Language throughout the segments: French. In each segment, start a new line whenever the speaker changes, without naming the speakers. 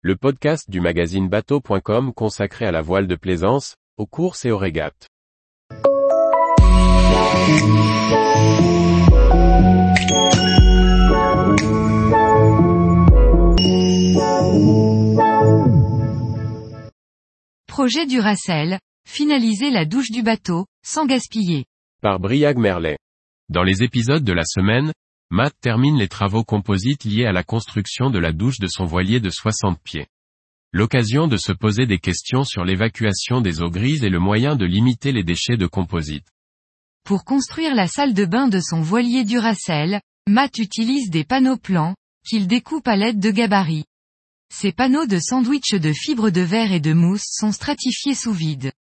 le podcast du magazine bateau.com consacré à la voile de plaisance, aux courses et aux régates.
Projet Duracell, finaliser la douche du bateau, sans gaspiller.
Par Briag Merlet. Dans les épisodes de la semaine, Matt termine les travaux composites liés à la construction de la douche de son voilier de 60 pieds. L'occasion de se poser des questions sur l'évacuation des eaux grises et le moyen de limiter les déchets de composite.
Pour construire la salle de bain de son voilier Duracell, Matt utilise des panneaux plans, qu'il découpe à l'aide de gabarits. Ces panneaux de sandwich de fibres de verre et de mousse sont stratifiés sous vide.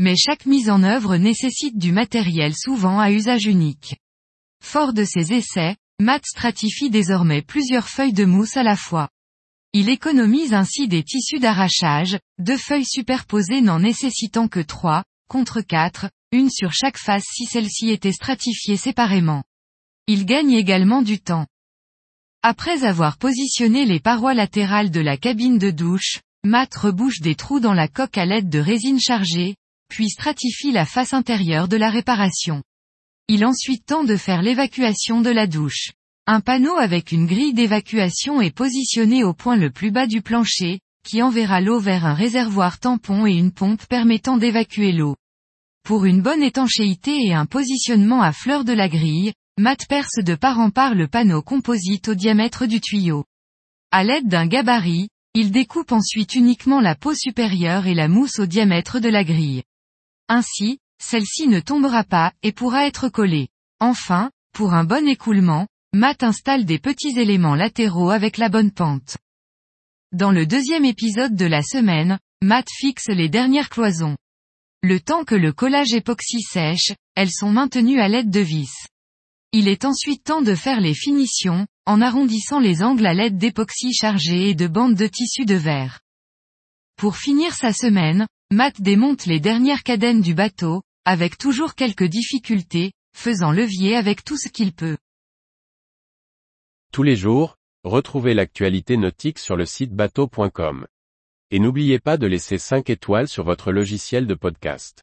Mais chaque mise en œuvre nécessite du matériel souvent à usage unique. Fort de ses essais, Matt stratifie désormais plusieurs feuilles de mousse à la fois. Il économise ainsi des tissus d'arrachage, deux feuilles superposées n'en nécessitant que trois, contre quatre, une sur chaque face si celle-ci était stratifiée séparément. Il gagne également du temps. Après avoir positionné les parois latérales de la cabine de douche, Matt rebouche des trous dans la coque à l'aide de résine chargée, puis stratifie la face intérieure de la réparation. Il ensuite tente de faire l'évacuation de la douche. Un panneau avec une grille d'évacuation est positionné au point le plus bas du plancher, qui enverra l'eau vers un réservoir tampon et une pompe permettant d'évacuer l'eau. Pour une bonne étanchéité et un positionnement à fleur de la grille, Matt perce de part en part le panneau composite au diamètre du tuyau. À l'aide d'un gabarit, il découpe ensuite uniquement la peau supérieure et la mousse au diamètre de la grille. Ainsi, celle-ci ne tombera pas, et pourra être collée. Enfin, pour un bon écoulement, Matt installe des petits éléments latéraux avec la bonne pente. Dans le deuxième épisode de la semaine, Matt fixe les dernières cloisons. Le temps que le collage époxy sèche, elles sont maintenues à l'aide de vis. Il est ensuite temps de faire les finitions, en arrondissant les angles à l'aide d'époxy chargé et de bandes de tissu de verre. Pour finir sa semaine, Matt démonte les dernières cadènes du bateau, avec toujours quelques difficultés, faisant levier avec tout ce qu'il peut.
Tous les jours, retrouvez l'actualité nautique sur le site bateau.com. Et n'oubliez pas de laisser 5 étoiles sur votre logiciel de podcast.